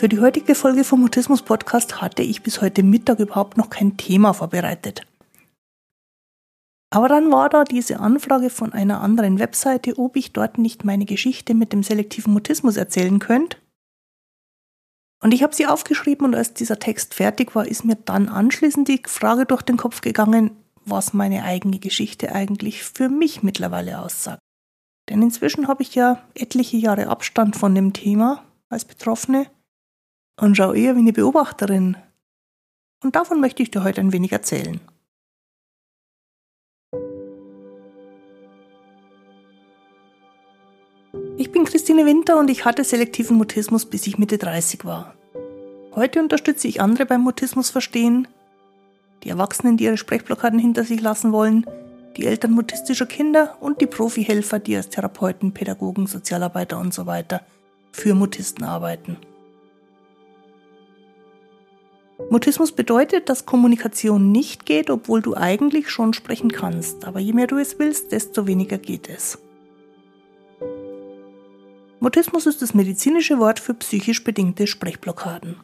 Für die heutige Folge vom Mutismus Podcast hatte ich bis heute Mittag überhaupt noch kein Thema vorbereitet. Aber dann war da diese Anfrage von einer anderen Webseite, ob ich dort nicht meine Geschichte mit dem selektiven Mutismus erzählen könnte. Und ich habe sie aufgeschrieben und als dieser Text fertig war, ist mir dann anschließend die Frage durch den Kopf gegangen, was meine eigene Geschichte eigentlich für mich mittlerweile aussagt. Denn inzwischen habe ich ja etliche Jahre Abstand von dem Thema als Betroffene und schaue eher wie eine Beobachterin. Und davon möchte ich dir heute ein wenig erzählen. Ich bin Christine Winter und ich hatte selektiven Mutismus, bis ich Mitte 30 war. Heute unterstütze ich andere beim Mutismus verstehen, die Erwachsenen, die ihre Sprechblockaden hinter sich lassen wollen, die Eltern mutistischer Kinder und die Profihelfer, die als Therapeuten, Pädagogen, Sozialarbeiter und so für Mutisten arbeiten. Mutismus bedeutet, dass Kommunikation nicht geht, obwohl du eigentlich schon sprechen kannst, aber je mehr du es willst, desto weniger geht es. Mutismus ist das medizinische Wort für psychisch bedingte Sprechblockaden.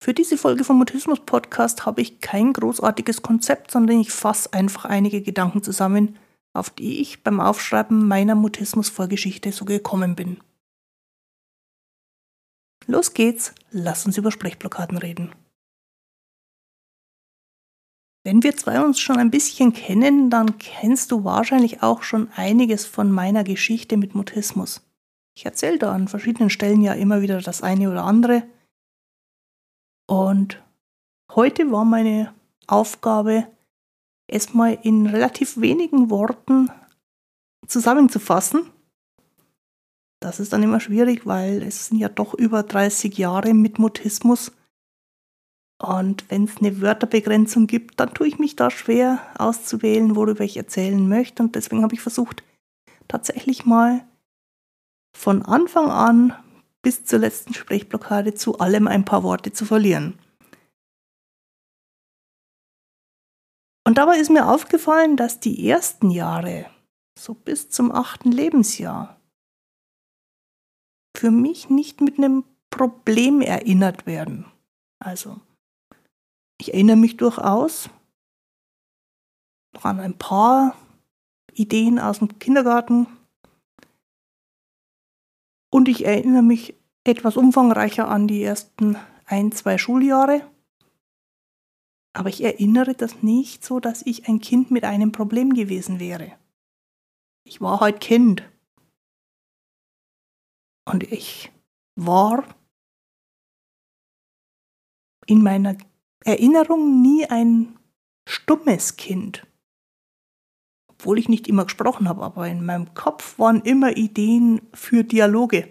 Für diese Folge vom Mutismus Podcast habe ich kein großartiges Konzept, sondern ich fasse einfach einige Gedanken zusammen, auf die ich beim Aufschreiben meiner Mutismus-Vorgeschichte so gekommen bin. Los geht's, lass uns über Sprechblockaden reden. Wenn wir zwei uns schon ein bisschen kennen, dann kennst du wahrscheinlich auch schon einiges von meiner Geschichte mit Mutismus. Ich erzähle da an verschiedenen Stellen ja immer wieder das eine oder andere. Und heute war meine Aufgabe, es mal in relativ wenigen Worten zusammenzufassen. Das ist dann immer schwierig, weil es sind ja doch über 30 Jahre mit Mutismus und wenn es eine Wörterbegrenzung gibt, dann tue ich mich da schwer auszuwählen, worüber ich erzählen möchte. Und deswegen habe ich versucht, tatsächlich mal von Anfang an bis zur letzten Sprechblockade zu allem ein paar Worte zu verlieren. Und dabei ist mir aufgefallen, dass die ersten Jahre, so bis zum achten Lebensjahr, für mich nicht mit einem Problem erinnert werden. Also ich erinnere mich durchaus noch an ein paar Ideen aus dem Kindergarten. Und ich erinnere mich etwas umfangreicher an die ersten ein, zwei Schuljahre. Aber ich erinnere das nicht so, dass ich ein Kind mit einem Problem gewesen wäre. Ich war halt Kind. Und ich war in meiner Erinnerung nie ein stummes Kind. Obwohl ich nicht immer gesprochen habe, aber in meinem Kopf waren immer Ideen für Dialoge.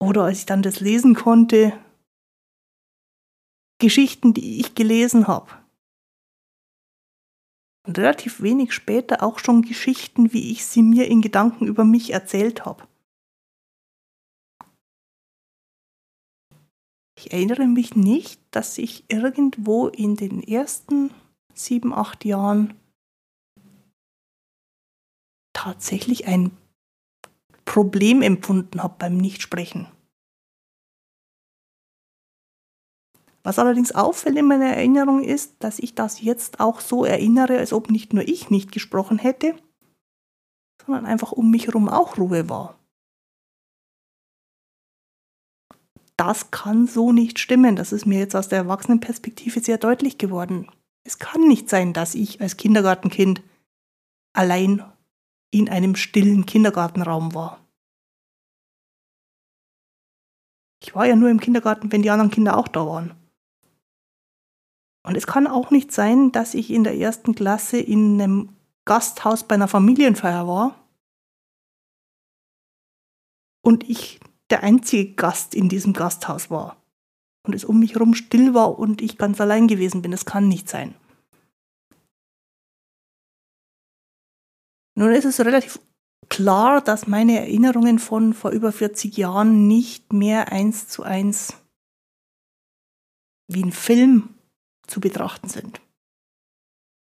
Oder als ich dann das lesen konnte, Geschichten, die ich gelesen habe. Relativ wenig später auch schon Geschichten, wie ich sie mir in Gedanken über mich erzählt habe. Ich erinnere mich nicht, dass ich irgendwo in den ersten sieben, acht Jahren tatsächlich ein Problem empfunden habe beim Nichtsprechen. Was allerdings auffällt in meiner Erinnerung ist, dass ich das jetzt auch so erinnere, als ob nicht nur ich nicht gesprochen hätte, sondern einfach um mich herum auch Ruhe war. das kann so nicht stimmen. Das ist mir jetzt aus der Erwachsenenperspektive sehr deutlich geworden. Es kann nicht sein, dass ich als Kindergartenkind allein in einem stillen Kindergartenraum war. Ich war ja nur im Kindergarten, wenn die anderen Kinder auch da waren. Und es kann auch nicht sein, dass ich in der ersten Klasse in einem Gasthaus bei einer Familienfeier war und ich der einzige Gast in diesem Gasthaus war und es um mich herum still war und ich ganz allein gewesen bin. Das kann nicht sein. Nun ist es relativ klar, dass meine Erinnerungen von vor über 40 Jahren nicht mehr eins zu eins wie ein Film zu betrachten sind.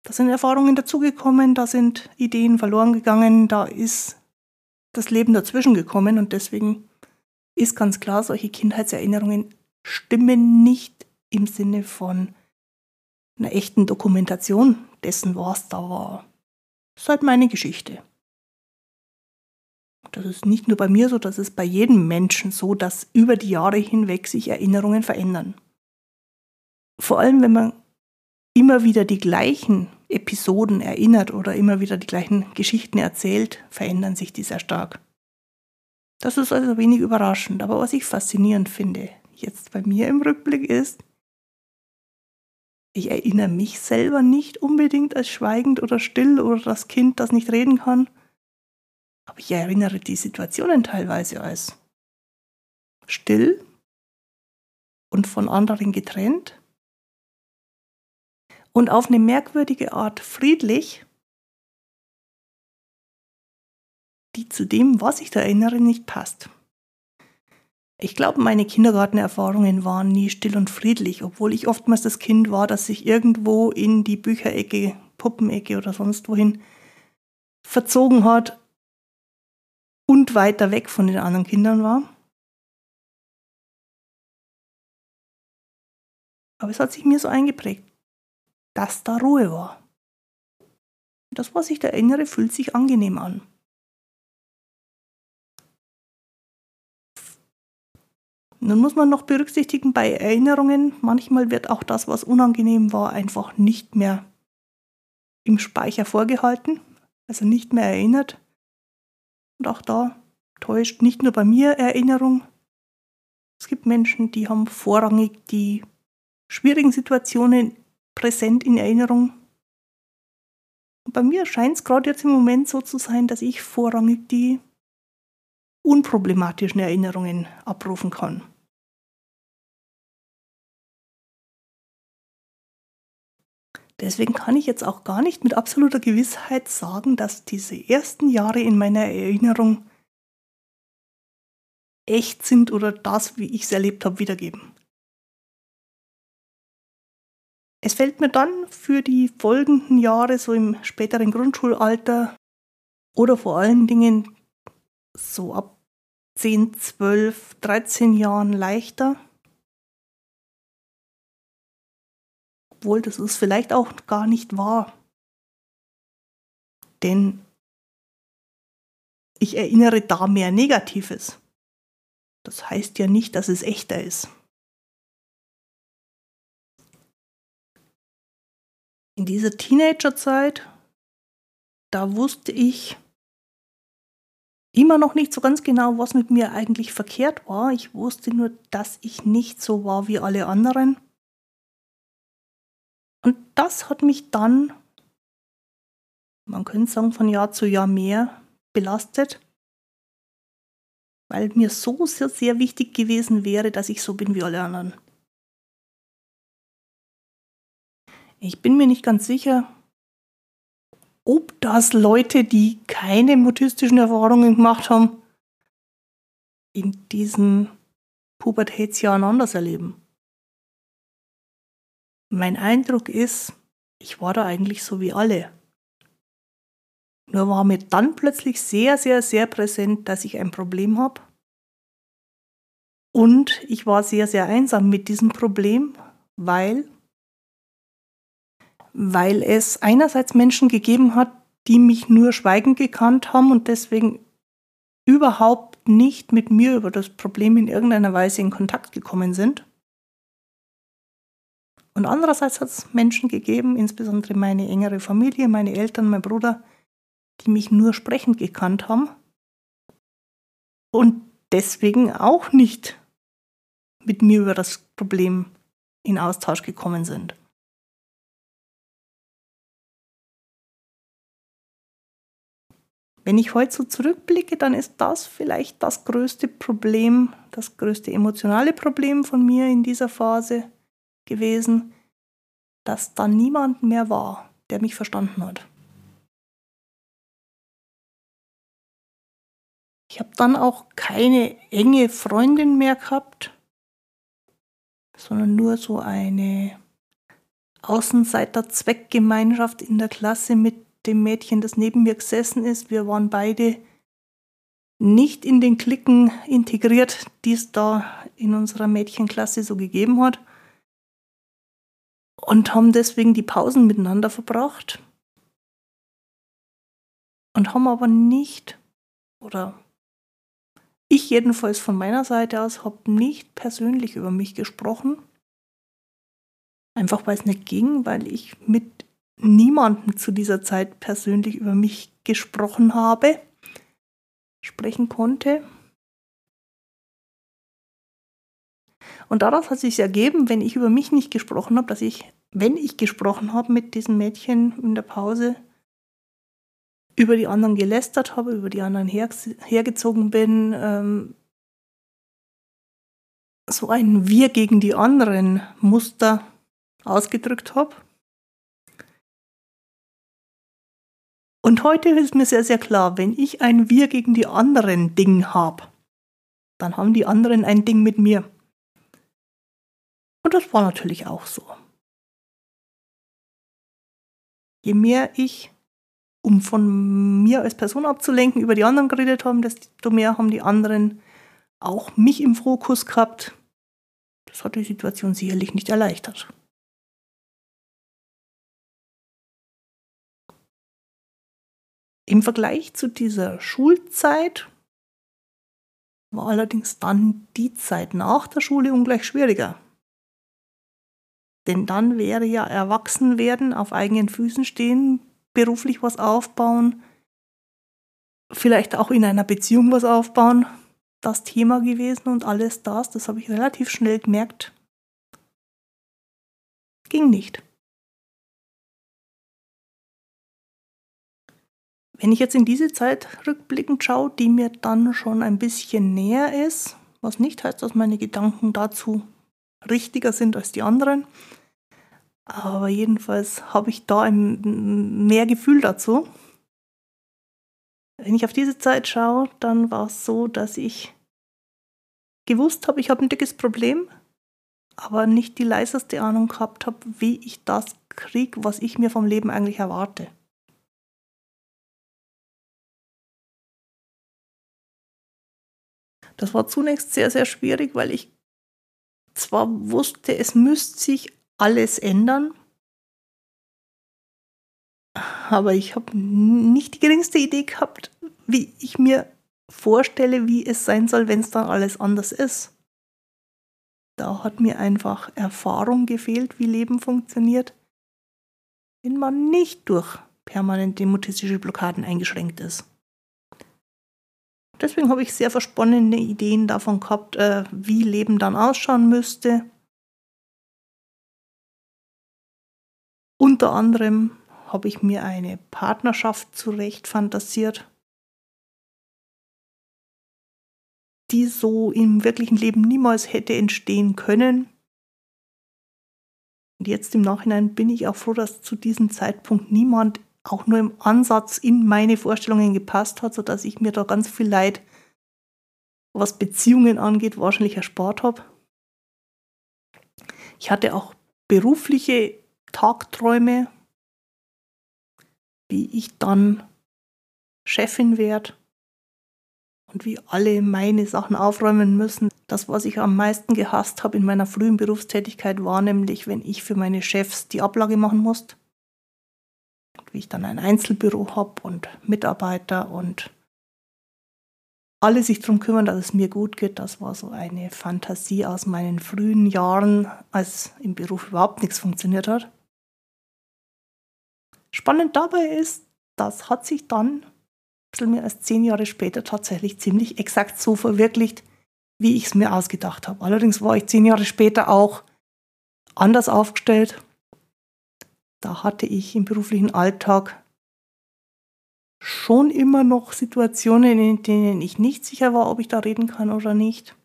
Da sind Erfahrungen dazugekommen, da sind Ideen verloren gegangen, da ist das Leben dazwischen gekommen und deswegen ist ganz klar, solche Kindheitserinnerungen stimmen nicht im Sinne von einer echten Dokumentation dessen, was da war. Das ist halt meine Geschichte. Das ist nicht nur bei mir so, das ist bei jedem Menschen so, dass über die Jahre hinweg sich Erinnerungen verändern. Vor allem, wenn man immer wieder die gleichen Episoden erinnert oder immer wieder die gleichen Geschichten erzählt, verändern sich die sehr stark. Das ist also wenig überraschend, aber was ich faszinierend finde, jetzt bei mir im Rückblick ist, ich erinnere mich selber nicht unbedingt als schweigend oder still oder das Kind, das nicht reden kann, aber ich erinnere die Situationen teilweise als still und von anderen getrennt und auf eine merkwürdige Art friedlich, die zu dem, was ich da erinnere, nicht passt. Ich glaube, meine Kindergartenerfahrungen waren nie still und friedlich, obwohl ich oftmals das Kind war, das sich irgendwo in die Bücherecke, Puppenecke oder sonst wohin verzogen hat und weiter weg von den anderen Kindern war. Aber es hat sich mir so eingeprägt, dass da Ruhe war. Das, was ich da erinnere, fühlt sich angenehm an. Nun muss man noch berücksichtigen, bei Erinnerungen, manchmal wird auch das, was unangenehm war, einfach nicht mehr im Speicher vorgehalten, also nicht mehr erinnert. Und auch da täuscht nicht nur bei mir Erinnerung. Es gibt Menschen, die haben vorrangig die schwierigen Situationen präsent in Erinnerung. Bei mir scheint es gerade jetzt im Moment so zu sein, dass ich vorrangig die unproblematischen Erinnerungen abrufen kann. Deswegen kann ich jetzt auch gar nicht mit absoluter Gewissheit sagen, dass diese ersten Jahre in meiner Erinnerung echt sind oder das, wie ich es erlebt habe, wiedergeben. Es fällt mir dann für die folgenden Jahre, so im späteren Grundschulalter oder vor allen Dingen so ab 10, 12, 13 Jahren leichter, obwohl das ist vielleicht auch gar nicht wahr. Denn ich erinnere da mehr Negatives. Das heißt ja nicht, dass es echter ist. In dieser Teenagerzeit, da wusste ich immer noch nicht so ganz genau, was mit mir eigentlich verkehrt war. Ich wusste nur, dass ich nicht so war wie alle anderen und das hat mich dann, man könnte sagen, von Jahr zu Jahr mehr belastet, weil mir so sehr, sehr wichtig gewesen wäre, dass ich so bin wie alle anderen. Ich bin mir nicht ganz sicher, ob das Leute, die keine mutistischen Erfahrungen gemacht haben, in diesen Pubertätsjahren anders erleben. Mein Eindruck ist, ich war da eigentlich so wie alle. Nur war mir dann plötzlich sehr, sehr, sehr präsent, dass ich ein Problem habe. Und ich war sehr, sehr einsam mit diesem Problem, weil, weil es einerseits Menschen gegeben hat, die mich nur schweigend gekannt haben und deswegen überhaupt nicht mit mir über das Problem in irgendeiner Weise in Kontakt gekommen sind. Und andererseits hat es Menschen gegeben, insbesondere meine engere Familie, meine Eltern, mein Bruder, die mich nur sprechend gekannt haben und deswegen auch nicht mit mir über das Problem in Austausch gekommen sind. Wenn ich heute so zurückblicke, dann ist das vielleicht das größte Problem, das größte emotionale Problem von mir in dieser Phase gewesen, dass da niemand mehr war, der mich verstanden hat. Ich habe dann auch keine enge Freundin mehr gehabt, sondern nur so eine Außenseiter-Zweckgemeinschaft in der Klasse mit dem Mädchen, das neben mir gesessen ist. Wir waren beide nicht in den Klicken integriert, die es da in unserer Mädchenklasse so gegeben hat. Und haben deswegen die Pausen miteinander verbracht. Und haben aber nicht, oder ich jedenfalls von meiner Seite aus, habe nicht persönlich über mich gesprochen. Einfach weil es nicht ging, weil ich mit niemandem zu dieser Zeit persönlich über mich gesprochen habe sprechen konnte. Und daraus hat sich ergeben, wenn ich über mich nicht gesprochen habe, dass ich, wenn ich gesprochen habe mit diesem Mädchen in der Pause, über die anderen gelästert habe, über die anderen her, hergezogen bin, ähm, so ein Wir gegen die anderen Muster ausgedrückt habe. Und heute ist mir sehr, sehr klar, wenn ich ein Wir gegen die anderen Ding habe, dann haben die anderen ein Ding mit mir. Und das war natürlich auch so. Je mehr ich, um von mir als Person abzulenken, über die anderen geredet haben, desto mehr haben die anderen auch mich im Fokus gehabt. Das hat die Situation sicherlich nicht erleichtert. Im Vergleich zu dieser Schulzeit war allerdings dann die Zeit nach der Schule ungleich schwieriger. Denn dann wäre ja Erwachsenwerden, auf eigenen Füßen stehen, beruflich was aufbauen, vielleicht auch in einer Beziehung was aufbauen, das Thema gewesen und alles das, das habe ich relativ schnell gemerkt, ging nicht. Wenn ich jetzt in diese Zeit rückblickend schaue, die mir dann schon ein bisschen näher ist, was nicht heißt, dass meine Gedanken dazu richtiger sind als die anderen, aber jedenfalls habe ich da ein mehr Gefühl dazu. Wenn ich auf diese Zeit schaue, dann war es so, dass ich gewusst habe, ich habe ein dickes Problem, aber nicht die leiseste Ahnung gehabt habe, wie ich das kriege, was ich mir vom Leben eigentlich erwarte. Das war zunächst sehr, sehr schwierig, weil ich zwar wusste, es müsste sich alles ändern, aber ich habe nicht die geringste Idee gehabt, wie ich mir vorstelle, wie es sein soll, wenn es dann alles anders ist. Da hat mir einfach Erfahrung gefehlt, wie Leben funktioniert, wenn man nicht durch permanente mutistische Blockaden eingeschränkt ist. Deswegen habe ich sehr versponnene Ideen davon gehabt, äh, wie Leben dann ausschauen müsste. Unter anderem habe ich mir eine Partnerschaft zurecht fantasiert, die so im wirklichen Leben niemals hätte entstehen können. Und jetzt im Nachhinein bin ich auch froh, dass zu diesem Zeitpunkt niemand auch nur im Ansatz in meine Vorstellungen gepasst hat, sodass ich mir da ganz viel Leid, was Beziehungen angeht, wahrscheinlich erspart habe. Ich hatte auch berufliche Tagträume, wie ich dann Chefin werde und wie alle meine Sachen aufräumen müssen. Das, was ich am meisten gehasst habe in meiner frühen Berufstätigkeit, war nämlich, wenn ich für meine Chefs die Ablage machen musste wie ich dann ein Einzelbüro habe und Mitarbeiter und alle sich darum kümmern, dass es mir gut geht. Das war so eine Fantasie aus meinen frühen Jahren, als im Beruf überhaupt nichts funktioniert hat. Spannend dabei ist, das hat sich dann ein bisschen mehr als zehn Jahre später tatsächlich ziemlich exakt so verwirklicht, wie ich es mir ausgedacht habe. Allerdings war ich zehn Jahre später auch anders aufgestellt da hatte ich im beruflichen Alltag schon immer noch Situationen, in denen ich nicht sicher war, ob ich da reden kann oder nicht.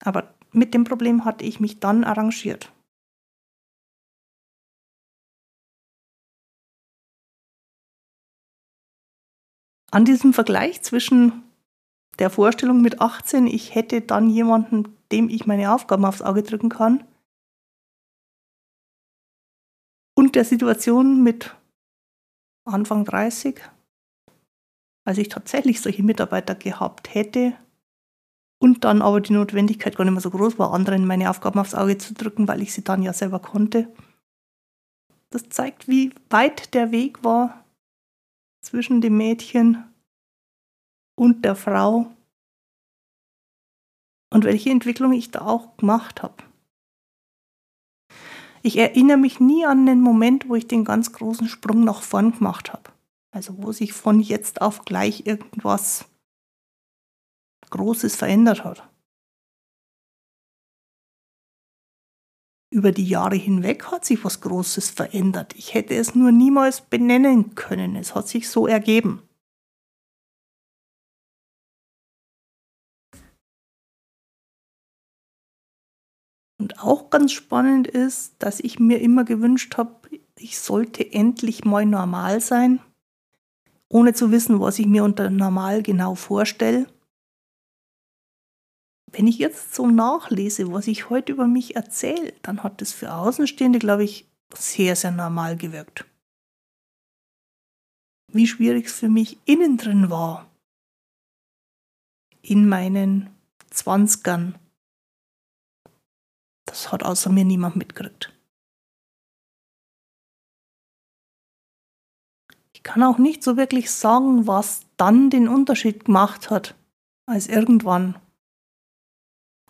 Aber mit dem Problem hatte ich mich dann arrangiert. An diesem Vergleich zwischen der Vorstellung mit 18, ich hätte dann jemanden, dem ich meine Aufgaben aufs Auge drücken kann, und der Situation mit Anfang 30 als ich tatsächlich solche Mitarbeiter gehabt hätte und dann aber die Notwendigkeit gar nicht mehr so groß war, anderen meine Aufgaben aufs Auge zu drücken, weil ich sie dann ja selber konnte. Das zeigt, wie weit der Weg war zwischen dem Mädchen und der Frau und welche Entwicklung ich da auch gemacht habe. Ich erinnere mich nie an den Moment, wo ich den ganz großen Sprung nach vorn gemacht habe. Also wo sich von jetzt auf gleich irgendwas Großes verändert hat. Über die Jahre hinweg hat sich was Großes verändert. Ich hätte es nur niemals benennen können. Es hat sich so ergeben. Und auch ganz spannend ist, dass ich mir immer gewünscht habe, ich sollte endlich mal normal sein, ohne zu wissen, was ich mir unter normal genau vorstelle. Wenn ich jetzt so nachlese, was ich heute über mich erzähle, dann hat das für Außenstehende, glaube ich, sehr, sehr normal gewirkt. Wie schwierig es für mich innen drin war. In meinen Zwanzigern. Das hat außer mir niemand mitgekriegt. Ich kann auch nicht so wirklich sagen, was dann den Unterschied gemacht hat, als irgendwann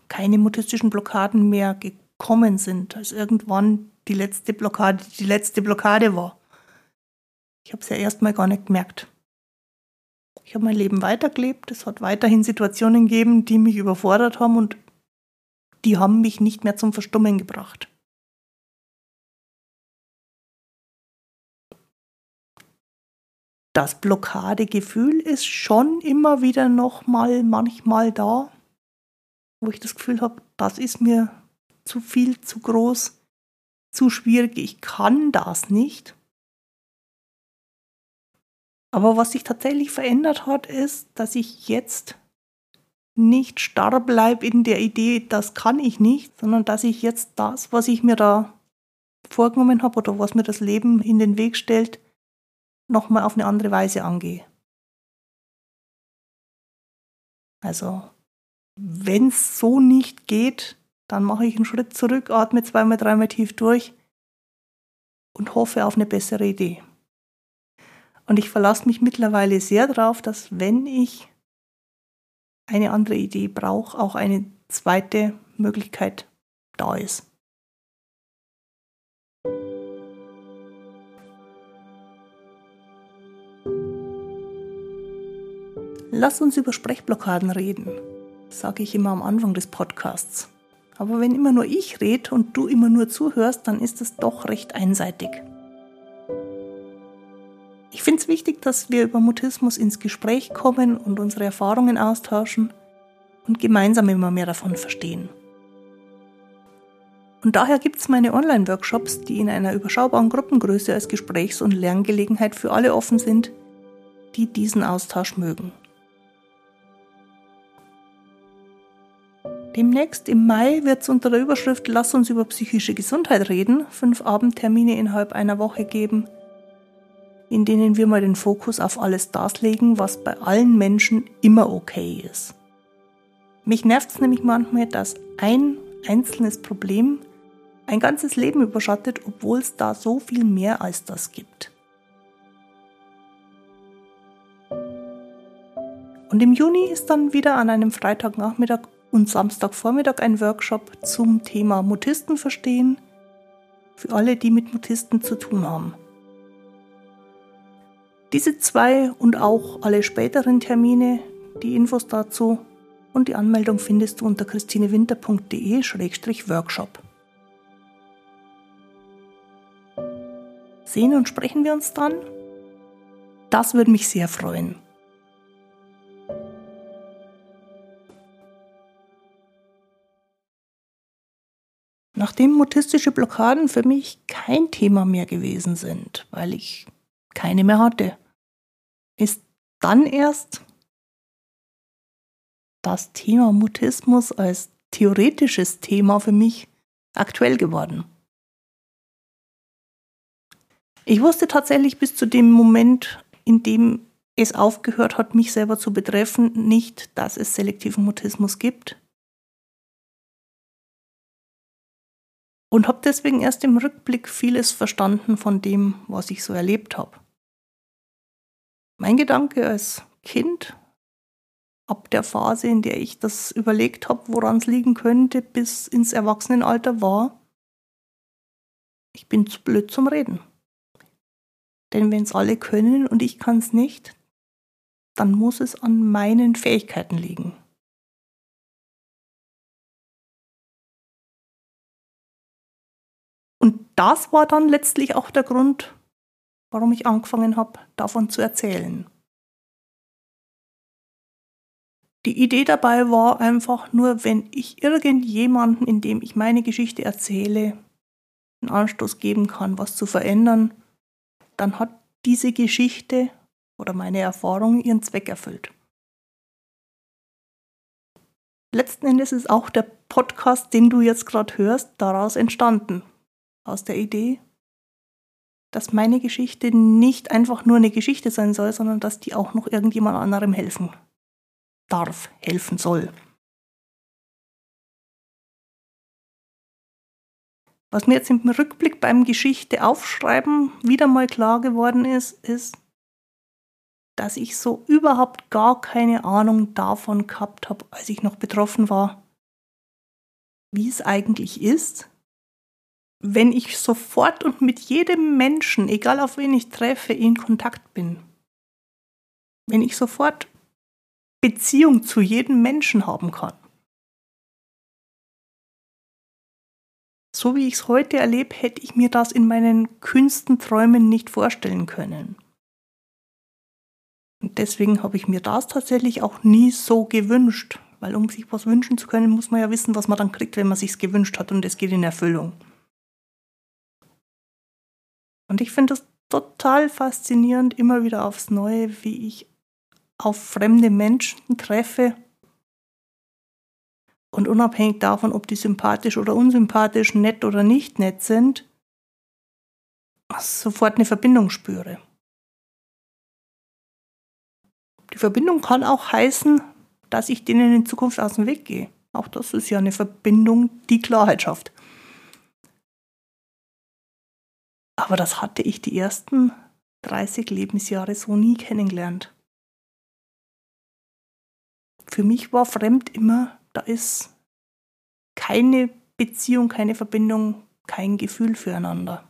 keine mutistischen Blockaden mehr gekommen sind, als irgendwann die letzte Blockade die letzte Blockade war. Ich habe es ja erstmal gar nicht gemerkt. Ich habe mein Leben weitergelebt, es hat weiterhin Situationen gegeben, die mich überfordert haben und die haben mich nicht mehr zum Verstummen gebracht. Das Blockadegefühl ist schon immer wieder noch mal manchmal da, wo ich das Gefühl habe, das ist mir zu viel, zu groß, zu schwierig, ich kann das nicht. Aber was sich tatsächlich verändert hat, ist, dass ich jetzt nicht starr bleibe in der Idee, das kann ich nicht, sondern dass ich jetzt das, was ich mir da vorgenommen habe oder was mir das Leben in den Weg stellt, nochmal auf eine andere Weise angehe. Also wenn es so nicht geht, dann mache ich einen Schritt zurück, atme zweimal, dreimal tief durch und hoffe auf eine bessere Idee. Und ich verlasse mich mittlerweile sehr darauf, dass wenn ich eine andere Idee brauche, auch eine zweite Möglichkeit da ist. Lass uns über Sprechblockaden reden sage ich immer am Anfang des Podcasts. Aber wenn immer nur ich rede und du immer nur zuhörst, dann ist es doch recht einseitig. Ich finde es wichtig, dass wir über Mutismus ins Gespräch kommen und unsere Erfahrungen austauschen und gemeinsam immer mehr davon verstehen. Und daher gibt es meine Online-Workshops, die in einer überschaubaren Gruppengröße als Gesprächs- und Lerngelegenheit für alle offen sind, die diesen Austausch mögen. Demnächst im Mai wird es unter der Überschrift Lass uns über psychische Gesundheit reden fünf Abendtermine innerhalb einer Woche geben, in denen wir mal den Fokus auf alles das legen, was bei allen Menschen immer okay ist. Mich nervt es nämlich manchmal, dass ein einzelnes Problem ein ganzes Leben überschattet, obwohl es da so viel mehr als das gibt. Und im Juni ist dann wieder an einem Freitagnachmittag und Samstagvormittag ein Workshop zum Thema Mutisten verstehen für alle, die mit Mutisten zu tun haben. Diese zwei und auch alle späteren Termine, die Infos dazu und die Anmeldung findest du unter christinewinter.de-workshop. Sehen und sprechen wir uns dann? Das würde mich sehr freuen. Nachdem mutistische Blockaden für mich kein Thema mehr gewesen sind, weil ich keine mehr hatte, ist dann erst das Thema Mutismus als theoretisches Thema für mich aktuell geworden. Ich wusste tatsächlich bis zu dem Moment, in dem es aufgehört hat, mich selber zu betreffen, nicht, dass es selektiven Mutismus gibt. Und habe deswegen erst im Rückblick vieles verstanden von dem, was ich so erlebt habe. Mein Gedanke als Kind, ab der Phase, in der ich das überlegt habe, woran es liegen könnte, bis ins Erwachsenenalter war, ich bin zu blöd zum Reden. Denn wenn es alle können und ich kann es nicht, dann muss es an meinen Fähigkeiten liegen. Und das war dann letztlich auch der Grund, warum ich angefangen habe, davon zu erzählen. Die Idee dabei war einfach nur, wenn ich irgendjemanden, in dem ich meine Geschichte erzähle, einen Anstoß geben kann, was zu verändern, dann hat diese Geschichte oder meine Erfahrung ihren Zweck erfüllt. Letzten Endes ist auch der Podcast, den du jetzt gerade hörst, daraus entstanden. Aus der Idee, dass meine Geschichte nicht einfach nur eine Geschichte sein soll, sondern dass die auch noch irgendjemand anderem helfen darf, helfen soll. Was mir jetzt im Rückblick beim Geschichte aufschreiben wieder mal klar geworden ist, ist, dass ich so überhaupt gar keine Ahnung davon gehabt habe, als ich noch betroffen war, wie es eigentlich ist, wenn ich sofort und mit jedem Menschen, egal auf wen ich treffe, in Kontakt bin. Wenn ich sofort Beziehung zu jedem Menschen haben kann. So wie ich es heute erlebe, hätte ich mir das in meinen kühnsten Träumen nicht vorstellen können. Und deswegen habe ich mir das tatsächlich auch nie so gewünscht, weil um sich was wünschen zu können, muss man ja wissen, was man dann kriegt, wenn man sich gewünscht hat und es geht in Erfüllung. Und ich finde es total faszinierend, immer wieder aufs Neue, wie ich auf fremde Menschen treffe und unabhängig davon, ob die sympathisch oder unsympathisch, nett oder nicht nett sind, sofort eine Verbindung spüre. Die Verbindung kann auch heißen, dass ich denen in Zukunft aus dem Weg gehe. Auch das ist ja eine Verbindung, die Klarheit schafft. Aber das hatte ich die ersten 30 Lebensjahre so nie kennengelernt für mich war fremd immer, da ist keine Beziehung, keine Verbindung, kein Gefühl füreinander.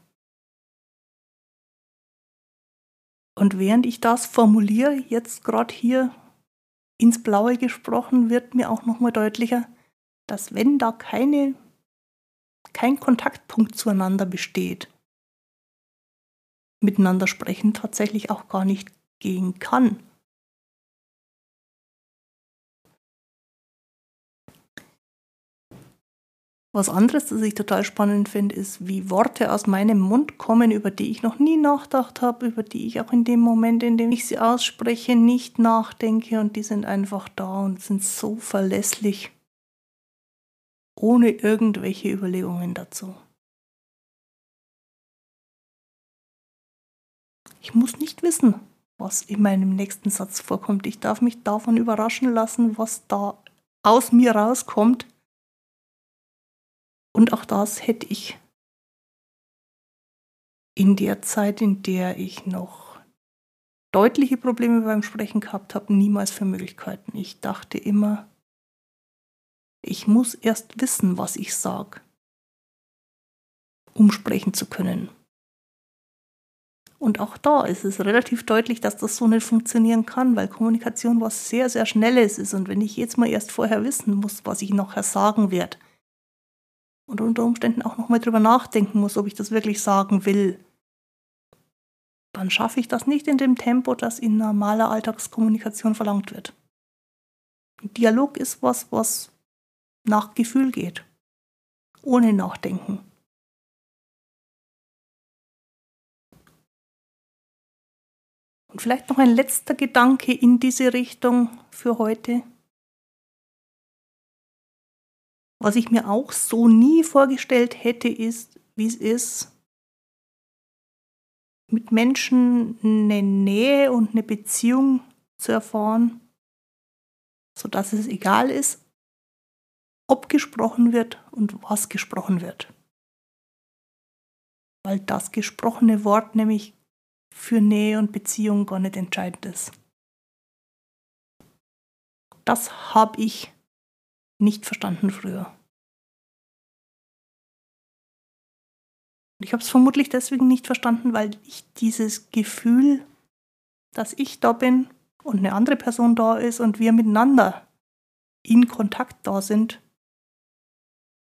Und während ich das formuliere, jetzt gerade hier ins Blaue gesprochen, wird mir auch nochmal deutlicher, dass wenn da keine, kein Kontaktpunkt zueinander besteht, miteinander sprechen tatsächlich auch gar nicht gehen kann. Was anderes, das ich total spannend finde, ist, wie Worte aus meinem Mund kommen, über die ich noch nie nachgedacht habe, über die ich auch in dem Moment, in dem ich sie ausspreche, nicht nachdenke und die sind einfach da und sind so verlässlich, ohne irgendwelche Überlegungen dazu. Ich muss nicht wissen, was in meinem nächsten Satz vorkommt. Ich darf mich davon überraschen lassen, was da aus mir rauskommt und auch das hätte ich in der Zeit, in der ich noch deutliche Probleme beim Sprechen gehabt habe, niemals für Möglichkeiten. Ich dachte immer, ich muss erst wissen, was ich sage, um sprechen zu können. Und auch da ist es relativ deutlich, dass das so nicht funktionieren kann, weil Kommunikation was sehr, sehr Schnelles ist. Und wenn ich jetzt mal erst vorher wissen muss, was ich nachher sagen werde, und unter Umständen auch nochmal drüber nachdenken muss, ob ich das wirklich sagen will, dann schaffe ich das nicht in dem Tempo, das in normaler Alltagskommunikation verlangt wird. Dialog ist was, was nach Gefühl geht, ohne Nachdenken. Und vielleicht noch ein letzter Gedanke in diese Richtung für heute. Was ich mir auch so nie vorgestellt hätte, ist, wie es ist, mit Menschen eine Nähe und eine Beziehung zu erfahren, sodass es egal ist, ob gesprochen wird und was gesprochen wird. Weil das gesprochene Wort nämlich für Nähe und Beziehung gar nicht entscheidend ist. Das habe ich nicht verstanden früher. ich habe es vermutlich deswegen nicht verstanden, weil ich dieses Gefühl, dass ich da bin und eine andere Person da ist und wir miteinander in Kontakt da sind,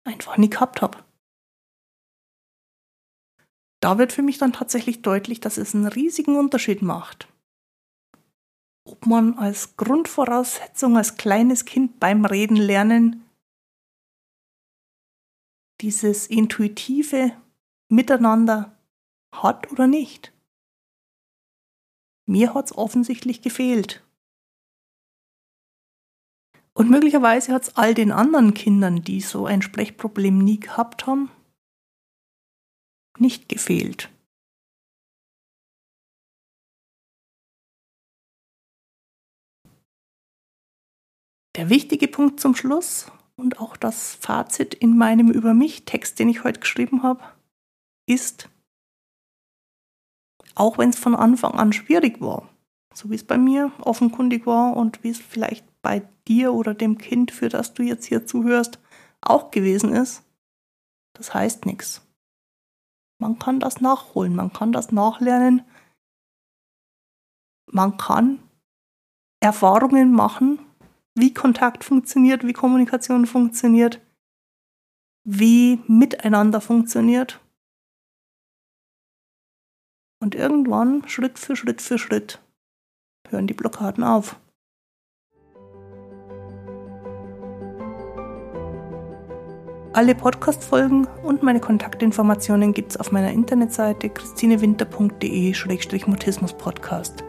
einfach nie gehabt habe. Da wird für mich dann tatsächlich deutlich, dass es einen riesigen Unterschied macht. Ob man als Grundvoraussetzung als kleines Kind beim Reden lernen dieses intuitive Miteinander hat oder nicht. Mir hat es offensichtlich gefehlt. Und möglicherweise hat es all den anderen Kindern, die so ein Sprechproblem nie gehabt haben, nicht gefehlt. Der wichtige Punkt zum Schluss und auch das Fazit in meinem Über mich Text, den ich heute geschrieben habe, ist, auch wenn es von Anfang an schwierig war, so wie es bei mir offenkundig war und wie es vielleicht bei dir oder dem Kind, für das du jetzt hier zuhörst, auch gewesen ist, das heißt nichts. Man kann das nachholen, man kann das nachlernen, man kann Erfahrungen machen, wie Kontakt funktioniert, wie Kommunikation funktioniert, wie Miteinander funktioniert. Und irgendwann, Schritt für Schritt für Schritt, hören die Blockaden auf. Alle Podcast-Folgen und meine Kontaktinformationen gibt's auf meiner Internetseite christinewinter.de-mutismus-podcast.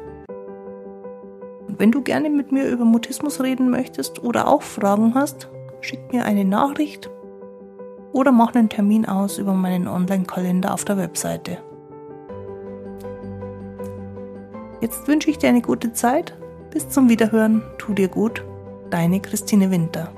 Wenn du gerne mit mir über Mutismus reden möchtest oder auch Fragen hast, schick mir eine Nachricht oder mach einen Termin aus über meinen Online-Kalender auf der Webseite. Jetzt wünsche ich dir eine gute Zeit. Bis zum Wiederhören. Tu dir gut. Deine Christine Winter.